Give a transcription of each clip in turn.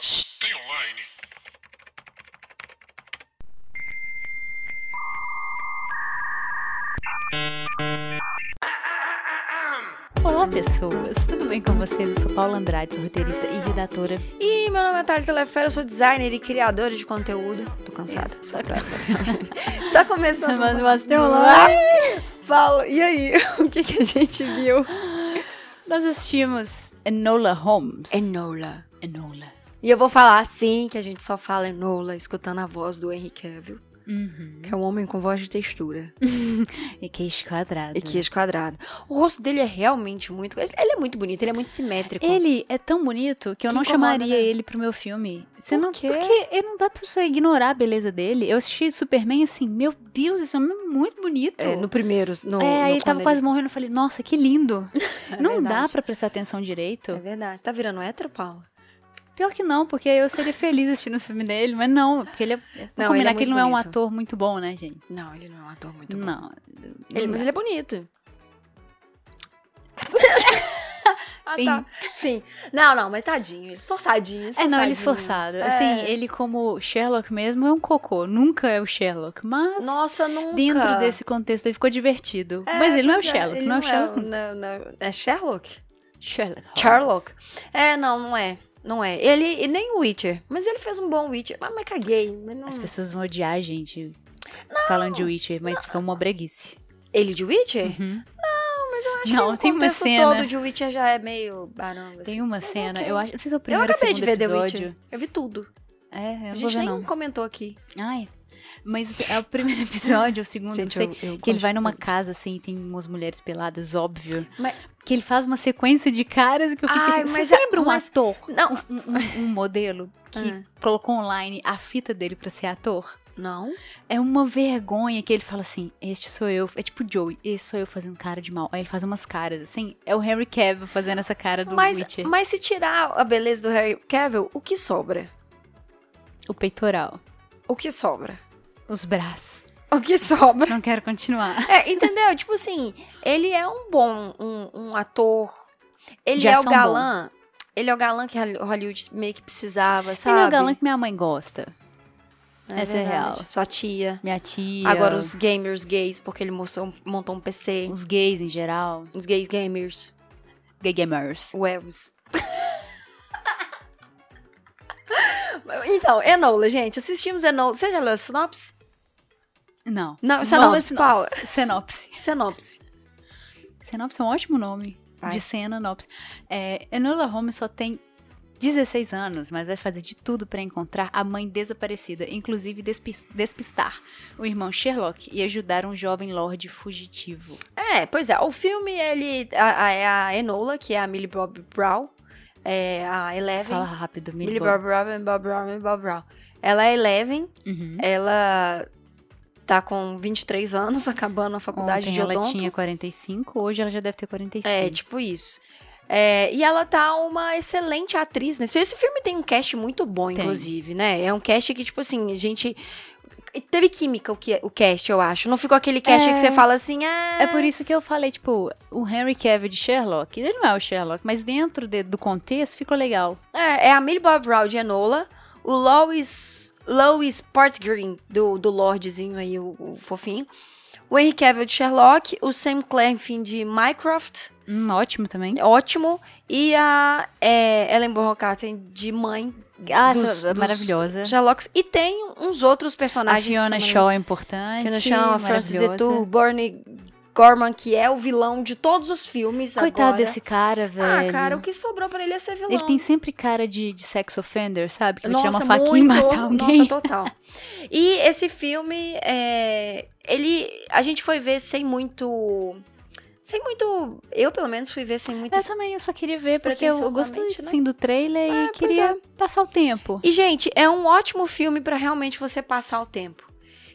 Mas tem online? Olá, pessoas! Tudo bem com vocês? Eu sou Paula Andrade, sou roteirista e redatora. E meu nome é Thalita Lefera, eu sou designer e criadora de conteúdo. Tô cansada, só pra... Está começando... Mas você tem online? Paulo, e aí? O que, que a gente viu? Nós assistimos Enola Holmes. Enola. Enola. E eu vou falar assim, que a gente só fala Enola, escutando a voz do Henry Cavill, Uhum. que é um homem com voz de textura E queixo quadrado. e queixo quadrado. O rosto dele é realmente muito... Ele é muito bonito, ele é muito simétrico. Ele é tão bonito que eu Que não incomoda, chamaria né? ele pro meu filme. Você Por não, quê? Porque ele não dá pra você ignorar a beleza dele. Eu assisti Superman assim, meu Deus, esse homem é muito bonito. É, no primeiro, no, É, aí ele tava quando quase morrendo, eu falei, nossa, que lindo. É não dá verdade. pra prestar atenção direito. É verdade. Você tá virando hétero, Paulo? Pior que não, porque eu seria feliz assistindo o filme dele, mas não, porque ele é. Não, combinar ele é que ele não é um bonito. ator muito bom, né, gente? Não, ele não é um ator muito bom. não. Ele, mas ele é bonito. ah, Sim. tá. Sim. Não, não, mas tadinho. Ele esforçadinho, É, esforçadinho. não, ele esforçado. É. Assim, ele como Sherlock mesmo é um cocô. Nunca é o Sherlock, mas Nossa, nunca. dentro desse contexto ele ficou divertido. É, mas ele não é o pois Sherlock, ele não é o Sherlock. não, não, é Sherlock? Sherlock. Sherlock. É, não, não é. Não é. Ele, e nem o Witcher. Mas ele fez um bom Witcher. Mas, mas caguei. Mas não... As pessoas vão odiar a gente falando de Witcher, mas foi uma breguice. Ele de Witcher? Uhum. Não, mas eu acho Não, que tem o uma contexto cena- todo de Witcher já é meio baranga. Tem assim. uma Mas cena, eu acho. Não sei se é o Eu primeiro ou acabei de ver The episódio. Witcher. Eu vi tudo. É, eu não A gente nem não. comentou aqui. Ai. Mas é o primeiro episódio, o segundo, Gente, não sei. eu- eu que ele vai numa muito. casa, assim, tem umas mulheres peladas, óbvio. Mas- Que ele faz uma sequência de caras que eu fico Ai, assim. mas você é- lembra um mas- ator? Não. Um, um- um modelo que Ah. colocou online a fita dele pra ser ator? Não. É uma vergonha que ele fala assim: Este sou eu. É tipo Joey, esse sou eu fazendo cara de mal. Aí ele faz umas caras, assim. É o Henry Cavill fazendo essa cara do Mas, Witcher. mas se tirar a beleza do Harry Cavill, o que sobra? O peitoral. O que sobra? Os braços. O que sobra? Não quero continuar. É, entendeu? tipo assim, ele é um bom um, um ator. Ele é o galã. Ele é o galã que Hollywood meio que precisava, sabe? Ele é o galã que minha mãe gosta. É essa é verdade. real. Sua tia. Minha tia. Agora os gamers gays, porque ele mostrou, montou um PC. Os gays em geral. Os gays gamers. Gay gamers. Webs. então, Enola, gente. Assistimos Enola. Você já leu a sinopse? Não. Não, isso é nome sinopse. Paula. Sinopse. Sinopse. Sinopse é um ótimo nome. Vai. De cena, Nopse. É, Enola Holmes só tem 16 anos, mas vai fazer de tudo pra encontrar a mãe desaparecida, inclusive despis- despistar o irmão Sherlock e ajudar um jovem lord fugitivo. É, pois é. O filme, ele... A, a, é a Enola, que é a Millie Bob Brown. É a Eleven. Fala rápido, Millie Millie Bob Brown, Bob Brown, Bob Brown. Ela é Eleven. Uhum. Ela tá com 23 anos, acabando a faculdade Ontem de ela odonto. tinha 45, hoje ela já deve ter 46. É, tipo isso. É, e ela tá uma excelente atriz nesse filme. Esse filme tem um cast muito bom, Tem. inclusive, né? É um cast que, tipo assim, a gente. Teve química o, que, o cast, eu acho. Não ficou aquele cast É. que você fala assim, ah. É por isso que eu falei, tipo, o Henry Cavill de Sherlock, ele não é o Sherlock, mas dentro de- do contexto ficou legal. É, é a Millie Bob Brown de Enola, o Lois, Lois Portgreen, do, do Lordzinho aí, o, o fofinho. O Henry Cavill de Sherlock, o Sam Claflin de Mycroft, Hum, ótimo também. ótimo. E a é, Ellen Bonham Carter de mãe Ah, dos- essa- dos maravilhosa. Sherlocks. E tem uns outros A personagens. que Fiona Shaw é importante. Fiona Shaw, a Frances. Etu, Bernie Gorman, que é o vilão de todos os filmes Coitado agora. desse cara, velho. Ah, cara, o que sobrou pra ele é ser vilão. Ele tem sempre cara de, de sex offender, sabe? Que tirar Nossa, uma faquinha e muito, matar alguém. Nossa, total. E esse filme, é, ele, a gente foi ver sem muito, sem muito, eu pelo menos fui ver sem muito. Eu também, eu só queria ver porque eu gostei né? assim, do trailer É, e queria é. passar o tempo. E gente, é um ótimo filme pra realmente você passar o tempo.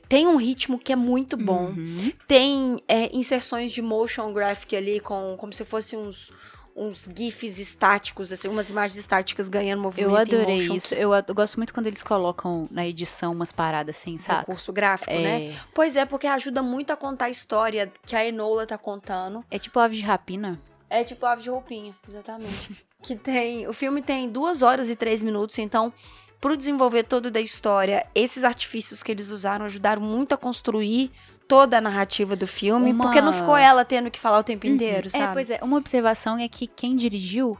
Tem um ritmo que é muito bom. Uhum. Tem é, inserções de motion graphic ali, com, como se fossem uns, uns GIFs estáticos, assim, umas imagens estáticas ganhando movimento Eu adorei isso. Eu, ad- eu gosto muito quando eles colocam na edição umas paradas assim, sabe? Recurso gráfico, né? É, Pois é, porque ajuda muito a contar a história que a Enola tá contando. é tipo Aves de Rapina. É tipo Ave de Roupinha, exatamente. que tem. O filme tem duas horas e três minutos, então, pro desenvolver todo da história, esses artifícios que eles usaram ajudaram muito a construir toda a narrativa do filme, Uma- porque não ficou ela tendo que falar o tempo inteiro, É, sabe? pois é. Uma observação é que quem dirigiu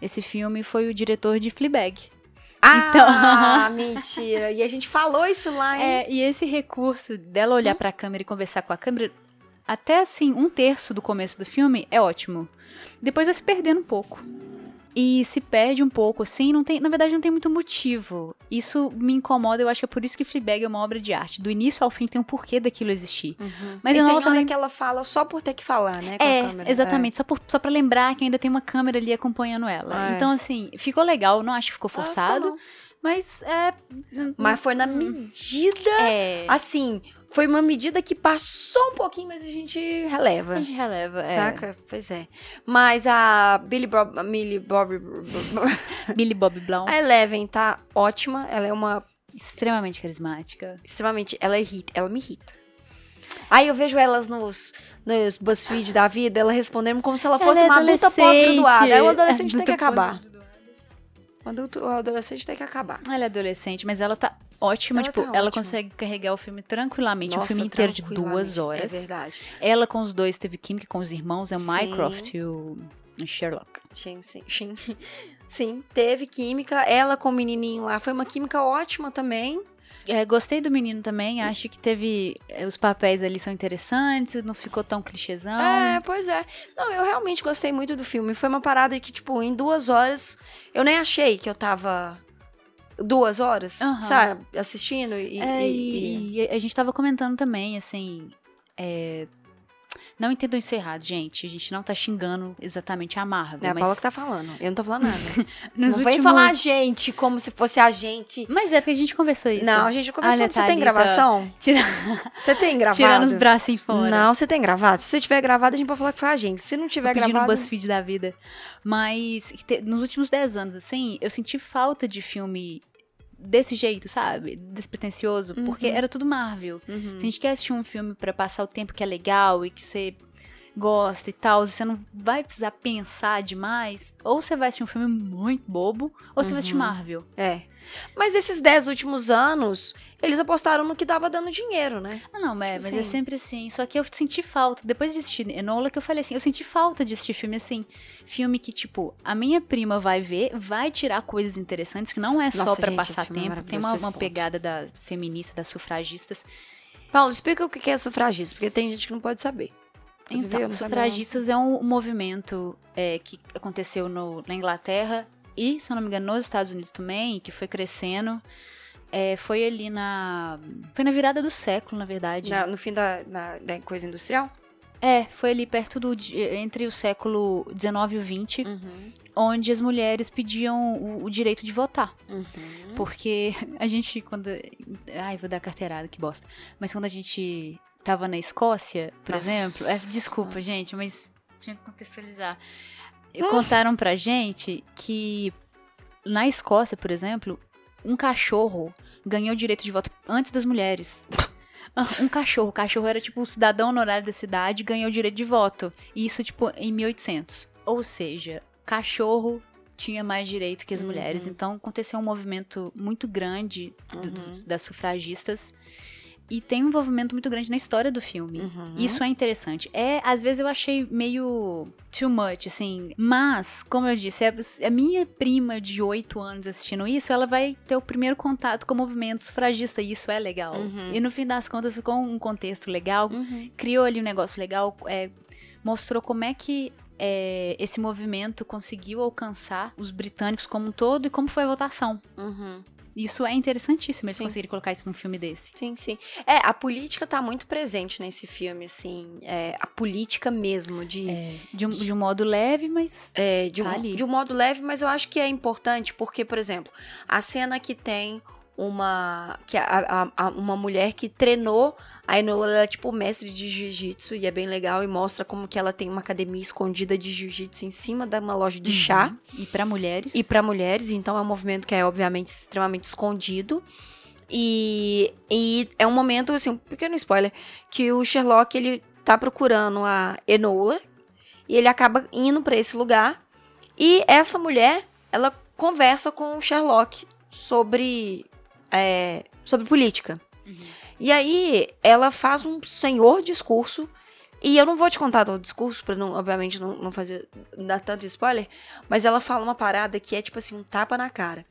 esse filme foi o diretor de Fleabag. Ah, mentira. E a gente falou isso lá, hein? É, e esse recurso dela olhar pra câmera e conversar com a câmera, até assim, um terço do começo do filme é ótimo. Depois vai se perdendo um pouco. E se perde um pouco, assim, não tem, na verdade não tem muito motivo. Isso me incomoda, eu acho que é por isso que Fleabag é uma obra de arte. Do início ao fim tem um porquê daquilo existir. Uhum. Mas e tem não hora também- que ela fala só por ter que falar, né? Com a É, câmera. exatamente, só, por, só pra lembrar que ainda tem uma câmera ali acompanhando ela. É. Então, assim, ficou legal, não acho que ficou Ah, ficou forçado, mas é... Mas foi na medida. É... Assim, foi uma medida que passou um pouquinho, mas a gente releva. A gente releva, é. Saca? Pois é. Mas a Billy Bob, Millie Bob, Billy Bob Brown, a Eleven tá ótima. Ela é uma extremamente carismática. extremamente, ela irrita, ela me irrita. Aí eu vejo elas nos nos BuzzFeed da vida, ela respondendo como se ela fosse Ela é uma adulta pós-graduada. Aí o adolescente tem que acabar. pós-graduada. O adulto, o adolescente tem que acabar. Ela é adolescente, mas ela tá ótima. Ela tipo, tá ela ótima. consegue carregar o filme tranquilamente. um Nossa, filme inteiro de duas horas. É verdade. Ela com os dois teve química com os irmãos, é o. Mycroft e o Sherlock. Sim, sim, sim. Sim, teve química. Ela com o menininho lá foi uma química ótima também. É, gostei do menino também, acho que teve. é, Os papéis ali são interessantes, não ficou tão clichêzão. É, pois é. Não, eu realmente gostei muito do filme. Foi uma parada que, tipo, em duas horas, eu nem achei que eu tava duas horas, Aham. sabe? Assistindo e. É, e- e- e, e a gente tava comentando também, assim. é, Não entendam isso errado, gente. A gente não tá xingando exatamente a Marvel. É a mas Paula que tá falando. Eu não tô falando nada. não vem últimos- falar a gente como se fosse a gente. Mas é porque a gente conversou isso. Não, a gente começou. Olha, Você tem Thalita, gravação? Tira... Você tem gravado? Tirando os braços em fora. Não, você tem gravado. Se você tiver gravado, a gente pode falar que foi a gente. Se não tiver gravado. um BuzzFeed da vida. Mas nos últimos 10 anos, assim, eu senti falta de filme desse jeito, sabe? Despretensioso. Porque era tudo Marvel. Uhum. Se a gente quer assistir um filme pra passar o tempo que é legal e que você gosta e tal, você não vai precisar pensar demais, ou você vai assistir um filme muito bobo, ou você vai assistir Marvel. É. Mas esses dez últimos anos, eles apostaram no que tava dando dinheiro, né? Ah, não, é, Tipo mas é assim. sempre assim. Só que eu senti falta, depois de assistir Enola, que eu falei assim, eu senti falta de assistir filme assim. Filme que, tipo, a minha prima vai ver, vai tirar coisas interessantes, que não é só Nossa, pra gente, esse passar é tempo. maravilhoso Tem uma, uma pegada das feministas, das sufragistas. Paulo, explica o que é sufragista, porque tem gente que não pode saber. Você Então, sabe sufragistas é um movimento é, que aconteceu no- na Inglaterra e, se eu não me engano, nos Estados Unidos também, que foi crescendo. É, foi ali na. Foi na virada do século, na verdade. Na- no fim da, da, da coisa industrial? É, foi ali perto do. entre o século XIX e o XX, Uhum. onde as mulheres pediam o, o direito de votar. Uhum. Porque a gente, quando. Ai, vou dar carteirada, que bosta. Mas quando a gente tava na Escócia, por Nossa. exemplo. é, desculpa, gente, mas tinha que contextualizar. Contaram pra gente que na Escócia, por exemplo, um cachorro ganhou direito de voto antes das mulheres. Um cachorro. O cachorro era tipo o cidadão honorário da cidade e ganhou o direito de voto. E isso, tipo, em 1800. Ou seja, cachorro tinha mais direito que as mulheres. Então aconteceu um movimento muito grande do- do- das sufragistas. E tem um envolvimento muito grande na história do filme. Uhum. Isso é interessante. É, às vezes eu achei meio too much, assim. Mas, como eu disse, a, a minha prima de 8 anos assistindo isso, ela vai ter o primeiro contato com o movimento sufragista. E isso é legal. Uhum. E no fim das contas, ficou um contexto legal. Uhum. Criou ali um negócio legal. é, mostrou como é que é, esse movimento conseguiu alcançar os britânicos como um todo e como foi a votação. Uhum. Isso é interessantíssimo, eles Sim. conseguirem colocar isso num filme desse. Sim, sim. É, a política tá muito presente nesse filme, assim. É, a política mesmo, de. É, de, um, de um modo leve, mas É, de, um, Tá ali. de um modo leve, mas eu acho que é importante porque, por exemplo, a cena que tem uma que a, a- uma mulher que treinou a Enola, ela é tipo mestre de jiu-jitsu e é bem legal e mostra como que ela tem uma academia escondida de jiu-jitsu em cima de uma loja de chá E pra mulheres. e para mulheres, então é um movimento que é obviamente extremamente escondido. E, e é um momento, assim, um pequeno spoiler, que o Sherlock, ele tá procurando a Enola, E ele acaba indo pra esse lugar. E essa mulher, ela conversa com o Sherlock sobre, é, sobre política. E aí, ela faz um senhor discurso. E eu não vou te contar todo o discurso, pra não, obviamente não, não fazer não dar tanto spoiler, mas ela fala uma parada que é tipo assim, um tapa na cara.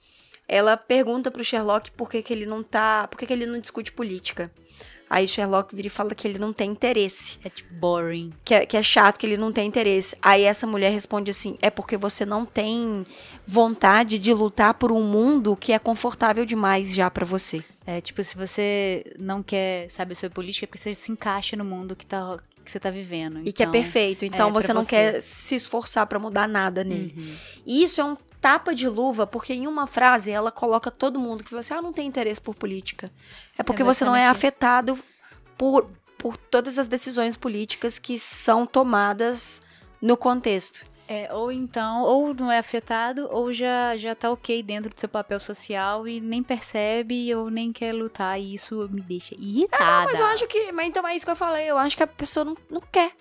Ela pergunta pro Sherlock por que, que ele não tá. por que, que ele não discute política. Aí Sherlock vira e fala que ele não tem interesse. É tipo boring. Que é, que é chato, que ele não tem interesse. Aí essa mulher responde assim: é porque você não tem vontade de lutar por um mundo que é confortável demais já pra você. É tipo, se você não quer saber sobre política, é porque você se encaixa no mundo que, tá, que você tá vivendo. E que é Então, perfeito. Então é, você não você. quer se esforçar pra mudar nada nele. Uhum. E isso é um tapa de luva, porque em uma frase ela coloca todo mundo que você ah, não tem interesse por política. É porque você não é afetado por, por todas as decisões políticas que são tomadas no contexto. É, ou então, ou não é afetado, ou já, já tá ok dentro do seu papel social e nem percebe ou nem quer lutar. E isso me deixa irritada. Não, mas eu acho que. Mas então é isso que eu falei. Eu acho que a pessoa não, não quer.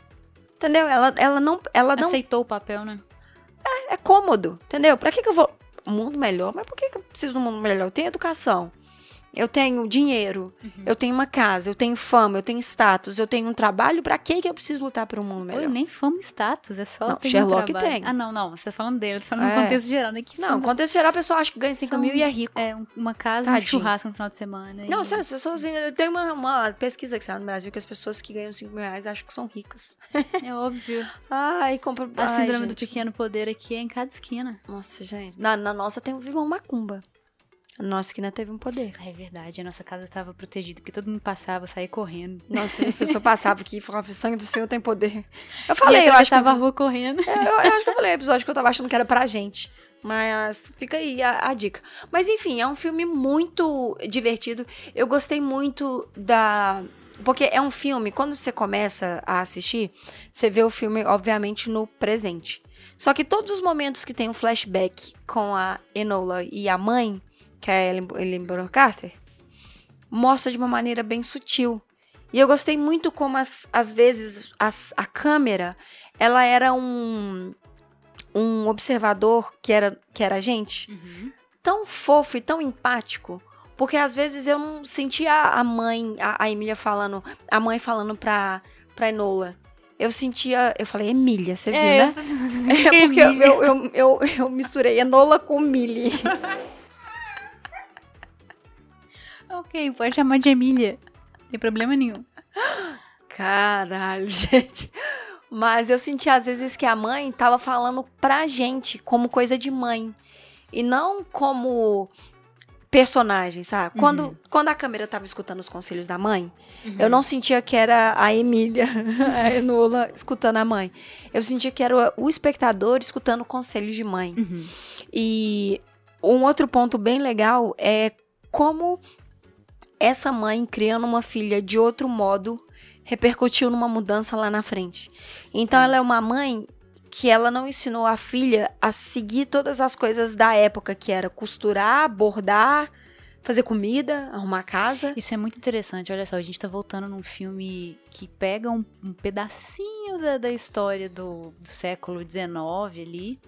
Entendeu? Ela, ela não. Ela não Aceitou o papel, né? É cômodo, entendeu? Pra que, que eu vou. Mundo melhor? Mas por que, que eu preciso de um mundo melhor? Tenho educação. Eu tenho dinheiro, Uhum. eu tenho uma casa, eu tenho fama, eu tenho status, eu tenho um trabalho. Pra que que eu preciso lutar por um mundo melhor? nem fama e status, é só Não, ter um Sherlock trabalho. tem. Ah, não, não, você tá falando dele, eu tô falando É. no contexto geral, né? Que Não, fama- quando geral, a pessoa acha que ganha 5 São- mil e é rico. É, um- uma casa e um Tadinho. churrasco no final de semana. Não, e- sério, as pessoas. Tem uma, uma pesquisa que saiu no Brasil que as pessoas que ganham 5 mil reais acham que são ricas. É óbvio. Ai, compra. A Ai, síndrome do gente. pequeno poder aqui é em cada esquina. Nossa, gente. Na, na nossa tem vive uma macumba. Nossa esquina teve um poder. É verdade, a nossa casa estava protegida, porque todo mundo passava, saía correndo. Nossa, a pessoa passava aqui e falava: sangue do Senhor tem poder. Eu falei, eu acho que. a rua correndo. É, eu, eu acho que eu falei episódio que eu tava achando que era pra gente. Mas fica aí a, a dica. Mas enfim, é um filme muito divertido. Eu gostei muito da. Porque é um filme, quando você começa a assistir, você vê o filme, obviamente, no presente. Só que todos os momentos que tem um flashback com a Enola e a mãe, que é a Ellen, Carter, mostra de uma maneira bem sutil. E eu gostei muito como, as, às vezes, as- a câmera, ela era um, um observador que era, que era a gente, Uhum. tão fofo e tão empático. Porque às vezes eu não sentia a mãe, a, a Emília falando, a mãe falando pra, pra Enola. Eu sentia, eu falei, Emília, você viu, né? É porque eu, eu, eu, eu, eu misturei Enola com Millie. Ok, pode chamar de Emília. Não tem problema nenhum. Caralho, gente. Mas eu senti às vezes que a mãe tava falando pra gente como coisa de mãe. E não como personagem, sabe? Quando, quando a câmera tava escutando os conselhos da mãe, eu não sentia que era a Emília, a Enola, escutando a mãe. Eu sentia que era o espectador escutando conselhos de mãe. Uhum. E um outro ponto bem legal é como essa mãe criando uma filha de outro modo repercutiu numa mudança lá na frente. Então ela é uma mãe que ela não ensinou a filha a seguir todas as coisas da época, que era costurar, bordar, fazer comida, arrumar casa. Isso é muito interessante, olha só, a gente tá voltando num filme que pega um, um pedacinho da, da história do, do século XIX ali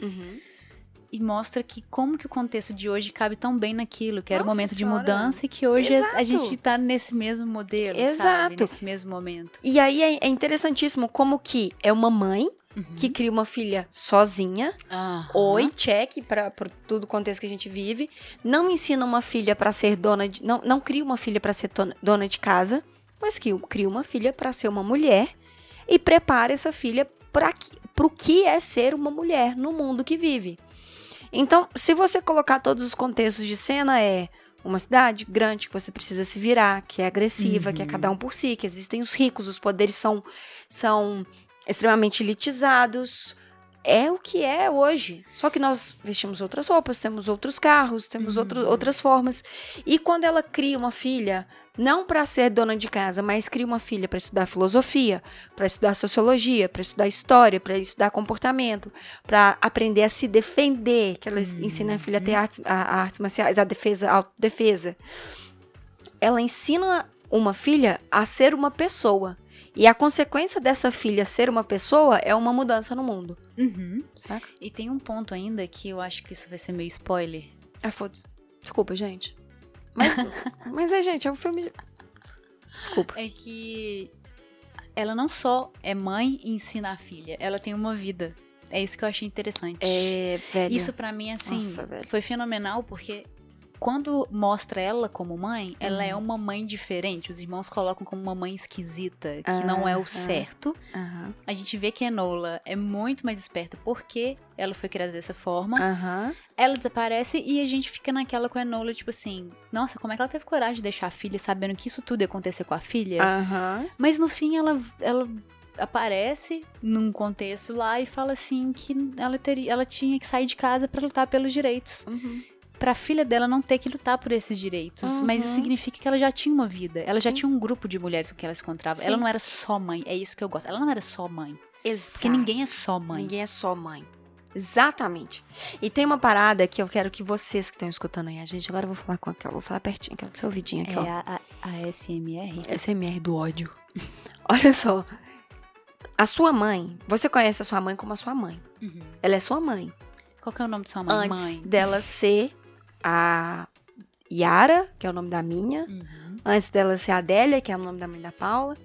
e mostra que como que o contexto de hoje cabe tão bem naquilo, que era o Nossa momento de Senhora. mudança e que hoje a- a Exato. gente tá nesse mesmo modelo, sabe? Exato. Nesse mesmo momento. E aí é, é interessantíssimo como que é uma mãe que cria uma filha sozinha, Aham. Oi, check para todo o contexto que a gente vive. Não ensina uma filha para ser dona de. Não, não cria uma filha para ser tona- dona de casa, mas que cria uma filha para ser uma mulher e prepara essa filha para o que é ser uma mulher no mundo que vive. Então, se você colocar todos os contextos de cena, é uma cidade grande que você precisa se virar, que é agressiva, que é cada um por si, que existem os ricos, os poderes são, são extremamente elitizados. É o que é hoje. Só que nós vestimos outras roupas, temos outros carros, temos outro, outras formas. E quando ela cria uma filha, não para ser dona de casa, mas cria uma filha para estudar filosofia, para estudar sociologia, para estudar história, para estudar comportamento, para aprender a se defender, que ela ensina a filha a ter artes, a, a artes marciais, a defesa, a autodefesa. Ela ensina uma filha a ser uma pessoa. E a consequência dessa filha ser uma pessoa é uma mudança no mundo. Uhum. Saca? E tem um ponto ainda que eu acho que isso vai ser meio spoiler. Ah, foda-se. Desculpa, gente. Mas, mas é, gente, é um filme. de- Desculpa. É que ela não só é mãe e ensina a filha, ela tem uma vida. É isso que eu achei interessante. É, velho. Isso pra mim, assim, Nossa, foi fenomenal porque quando mostra ela como mãe, ela Uhum. é uma mãe diferente. Os irmãos colocam como uma mãe esquisita, que não é o Aham. certo. Aham. A gente vê que a Enola é muito mais esperta porque ela foi criada dessa forma. Ela desaparece e a gente fica naquela com a Enola, tipo assim, nossa, como é que ela teve coragem de deixar a filha sabendo que isso tudo ia acontecer com a filha? Mas no fim ela, ela aparece num contexto lá e fala assim que ela, teria, ela tinha que sair de casa pra lutar pelos direitos. Uhum. Pra filha dela não ter que lutar por esses direitos. Uhum. Mas isso significa que ela já tinha uma vida. Ela já Sim. tinha um grupo de mulheres com que ela se encontrava. Sim. Ela não era só mãe. É isso que eu gosto. Ela não era só mãe. Exato. Porque ninguém é só mãe. Ninguém é só mãe. Exatamente. E tem uma parada que eu quero que vocês que estão escutando aí a gente, agora eu vou falar com aqui, ó, vou falar pertinho aqui, ó, do seu ouvidinho aqui, É ó. a, a, a SMR. SMR do ódio. Olha só. A sua mãe, você conhece a sua mãe como a sua mãe. Uhum. Ela é sua mãe. Qual que é o nome de sua mãe? Antes mãe. dela ser a Yara, que é o nome da minha. Uhum. Antes dela ser a Adélia, que é o nome da mãe da Paula.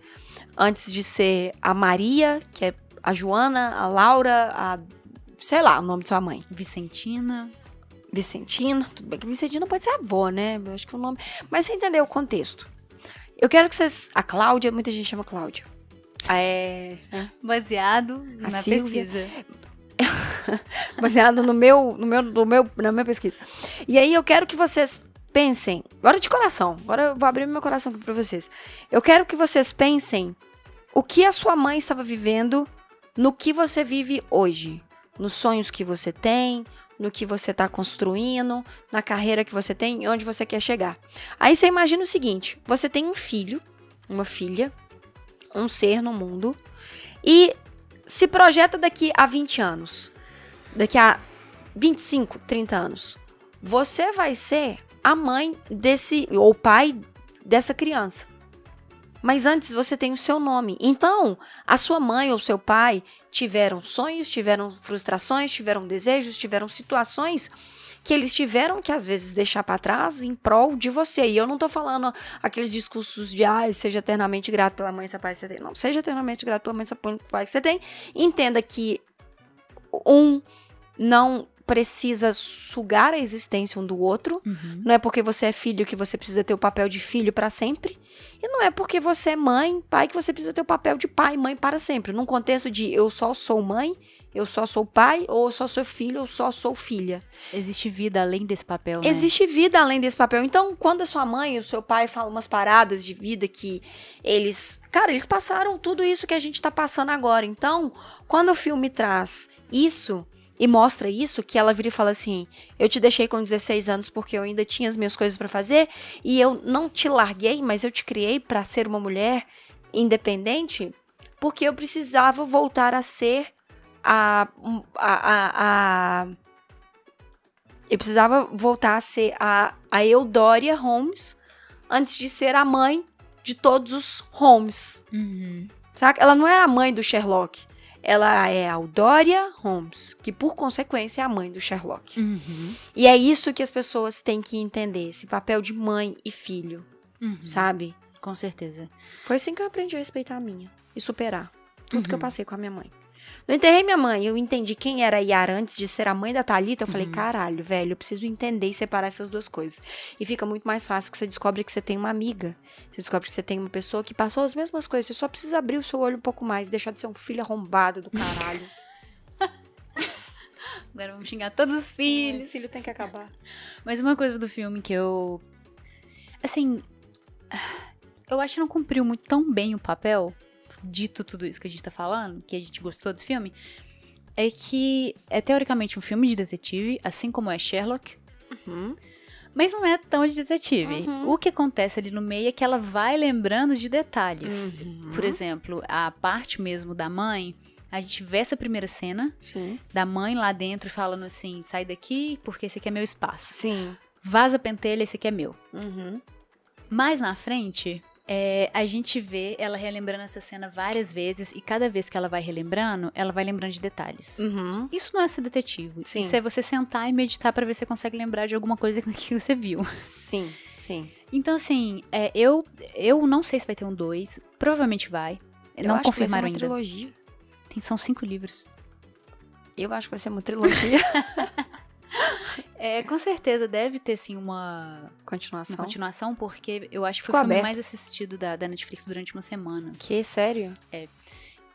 Antes de ser a Maria, que é a Joana, a Laura, a. sei lá, o nome de sua mãe. Vicentina. Vicentina. Tudo bem que Vicentina pode ser avó, né? Eu acho que o nome. Mas você entendeu o contexto. Eu quero que vocês. A Cláudia, muita gente chama Cláudia. É. Baseado A na Silvia. pesquisa. baseado no meu, no meu, no meu, na minha pesquisa. E aí eu quero que vocês pensem, agora de coração, agora eu vou abrir meu coração aqui pra vocês. Eu quero que vocês pensem o que a sua mãe estava vivendo no que você vive hoje, nos sonhos que você tem, no que você está construindo, na carreira que você tem onde você quer chegar. Aí você imagina o seguinte: você tem um filho, uma filha, um ser no mundo e se projeta daqui a 20 anos daqui a 25, 30 anos, você vai ser a mãe desse, ou pai dessa criança. Mas antes você tem o seu nome. Então, a sua mãe ou seu pai tiveram sonhos, tiveram frustrações, tiveram desejos, tiveram situações que eles tiveram que às vezes deixar pra trás em prol de você. E eu não tô falando aqueles discursos de ai, seja eternamente grato pela mãe e pai que você tem. Não, seja eternamente grato pela mãe e pai que você tem. Entenda que um não precisa sugar a existência um do outro. Uhum. Não é porque você é filho que você precisa ter o papel de filho para sempre. E não é porque você é mãe, pai, que você precisa ter o papel de pai, mãe para sempre. Num contexto de eu só sou mãe, eu só sou pai, ou eu só sou filho, eu só sou filha. Existe vida além desse papel, né? Existe vida além desse papel. Então, quando a sua mãe e o seu pai falam umas paradas de vida que eles. Cara, eles passaram tudo isso que a gente tá passando agora. Então, quando o filme traz isso e mostra isso, que ela vira e fala assim: Eu te deixei com 16 anos porque eu ainda tinha as minhas coisas pra fazer e eu não te larguei, mas eu te criei pra ser uma mulher independente porque eu precisava voltar a ser a. a, a, a eu precisava voltar a ser a, a Eudória Holmes antes de ser a mãe de todos os Holmes. Uhum. Saca? Ela não é a mãe do Sherlock. Ela é a Eudória Holmes, que por consequência é a mãe do Sherlock. Uhum. E é isso que as pessoas têm que entender, esse papel de mãe e filho, Uhum. sabe? Com certeza. Foi assim que eu aprendi a respeitar a minha e superar tudo que eu Uhum. passei com a minha mãe. Eu enterrei minha mãe, eu entendi quem era a Yara antes de ser a mãe da Thalita. Eu falei, Uhum. caralho, velho, eu preciso entender e separar essas duas coisas. E fica muito mais fácil que você descobre que você tem uma amiga. Você descobre que você tem uma pessoa que passou as mesmas coisas. Você só precisa abrir o seu olho um pouco mais, deixar de ser um filho arrombado do caralho. Agora vamos xingar todos os filhos. filho tem que acabar. Mas uma coisa do filme que eu. Assim. Eu acho que não cumpriu muito tão bem o papel, dito tudo isso que a gente tá falando, que a gente gostou do filme, é que é teoricamente um filme de detetive, assim como é Sherlock, Uhum. mas não é tão de detetive. Uhum. O que acontece ali no meio é que ela vai lembrando de detalhes. Uhum. Por exemplo, a parte mesmo da mãe, a gente vê essa primeira cena Sim. da mãe lá dentro falando assim: sai daqui porque esse aqui é meu espaço. Sim. Vaza pentelha, esse aqui é meu. Uhum. Mais na frente, É, a gente vê ela relembrando essa cena várias vezes e cada vez que ela vai relembrando, ela vai lembrando de detalhes. Uhum. Isso não é ser detetive. Sim. Isso é você sentar e meditar pra ver se você consegue lembrar de alguma coisa que você viu. Sim, sim. Então, assim, é, eu, eu não sei se vai ter um 2. Provavelmente vai. Eu não acho que vai ser confirmaram uma ainda. trilogia. Tem, são cinco livros. Eu acho que vai ser uma trilogia. É, com certeza deve ter sim uma, uma Continuação. continuação, porque eu acho que foi Ficou o filme aberto. mais assistido da, da Netflix durante uma semana. Que, sério?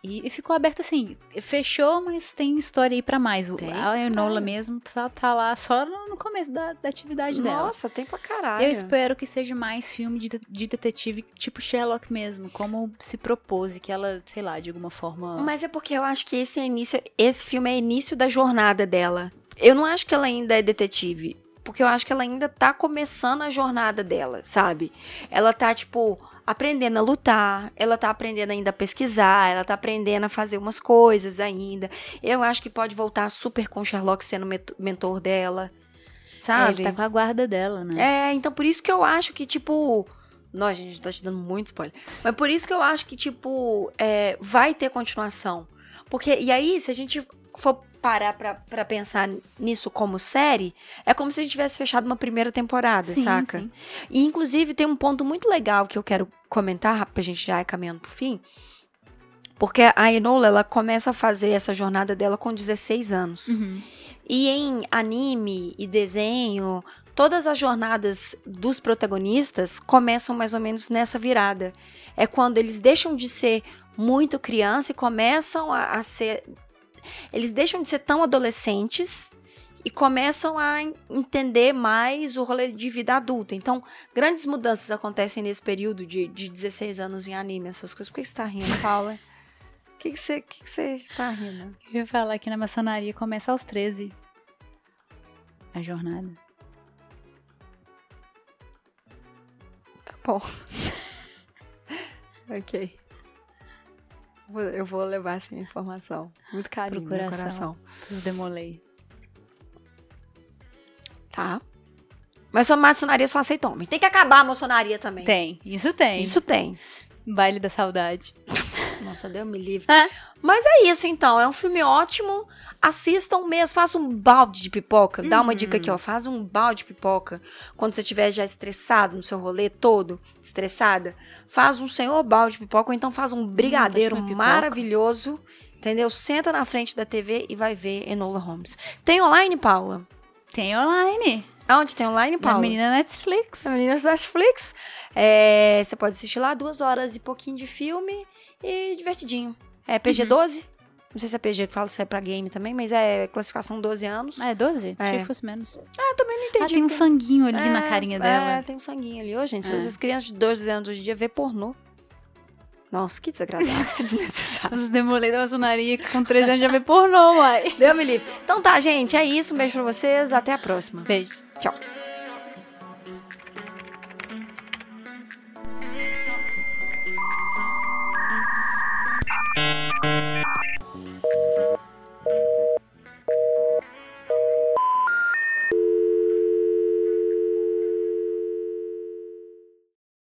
E, e ficou aberto assim, fechou, mas tem história aí pra mais. O- Tem, a Enola mesmo tá, tá lá só no, no começo da, da atividade dela. Nossa, tem pra caralho. Eu espero que seja mais filme de, de- de detetive tipo Sherlock mesmo, como se propôs e que ela, sei lá, de alguma forma. Mas é porque eu acho que esse é início, esse filme é início da jornada dela. Eu não acho que ela ainda é detetive, porque eu acho que ela ainda tá começando a jornada dela, sabe? Ela tá tipo aprendendo a lutar, ela tá aprendendo ainda a pesquisar, ela tá aprendendo a fazer umas coisas ainda. Eu acho que pode voltar super com Sherlock sendo mentor dela. É, Sabe? ele tá com a guarda dela, né? É, então por isso que eu acho que, tipo. Nossa, gente, tá te dando muito spoiler. Mas por isso que eu acho que, tipo, é, vai ter continuação. Porque, e aí, se a gente for parar pra, pra pensar nisso como série, é como se a gente tivesse fechado uma primeira temporada, Sim, saca? sim. E, inclusive, tem um ponto muito legal que eu quero comentar, pra gente já ir caminhando pro fim. Porque a Enola, ela começa a fazer essa jornada dela com 16 anos. Uhum. E em anime e desenho, todas as jornadas dos protagonistas começam mais ou menos nessa virada. É quando eles deixam de ser muito criança e começam a, a ser. Eles deixam de ser tão adolescentes e começam a en- entender mais o rolê de vida adulta. Então, grandes mudanças acontecem nesse período de, de 16 anos em anime, essas coisas. Por que você tá rindo, Paula? O que você que que você tá rindo? Eu ia falar que na maçonaria começa aos 13. A jornada. Tá bom. ok. Eu vou levar essa informação. Muito carinho no Procuração. coração. Os demolei. Tá. Mas a maçonaria só aceita homem. Tem que acabar a maçonaria também. Tem, isso tem. Isso tem. Baile da saudade. Nossa, deu me livre. É. Mas é isso, então. É um filme ótimo. Assistam mesmo. Faça um balde de pipoca. Dá uma Uhum. dica aqui, ó. Faz um balde de pipoca. Quando você estiver já estressado no seu rolê todo, estressada, faz um senhor balde de pipoca. Ou então faz um brigadeiro Hum, maravilhoso. Entendeu? Senta na frente da TV e vai ver Enola Holmes. Tem online, Paula? Tem online. Aonde tem online, Na Paula? menina Netflix. Na Meninas Netflix. É, você pode assistir lá duas horas e pouquinho de filme e divertidinho. É PG-12? Não sei se é PG que fala se é pra game também, mas é classificação 12 anos. Ah, é 12? É. Achei que fosse menos. Ah, também não Ah, entendi. tem um sanguinho ali na É, carinha É, dela. tem um sanguinho ali. Ô, gente, se É. as crianças de 12 anos hoje em dia vê pornô. Nossa, que desagradável, que desnecessário. Os demolei da maçonaria que com 13 anos já vê pornô, uai. Deu me livre. Então tá, gente, é isso. Um beijo pra vocês. Até a próxima. Beijo. Tchau.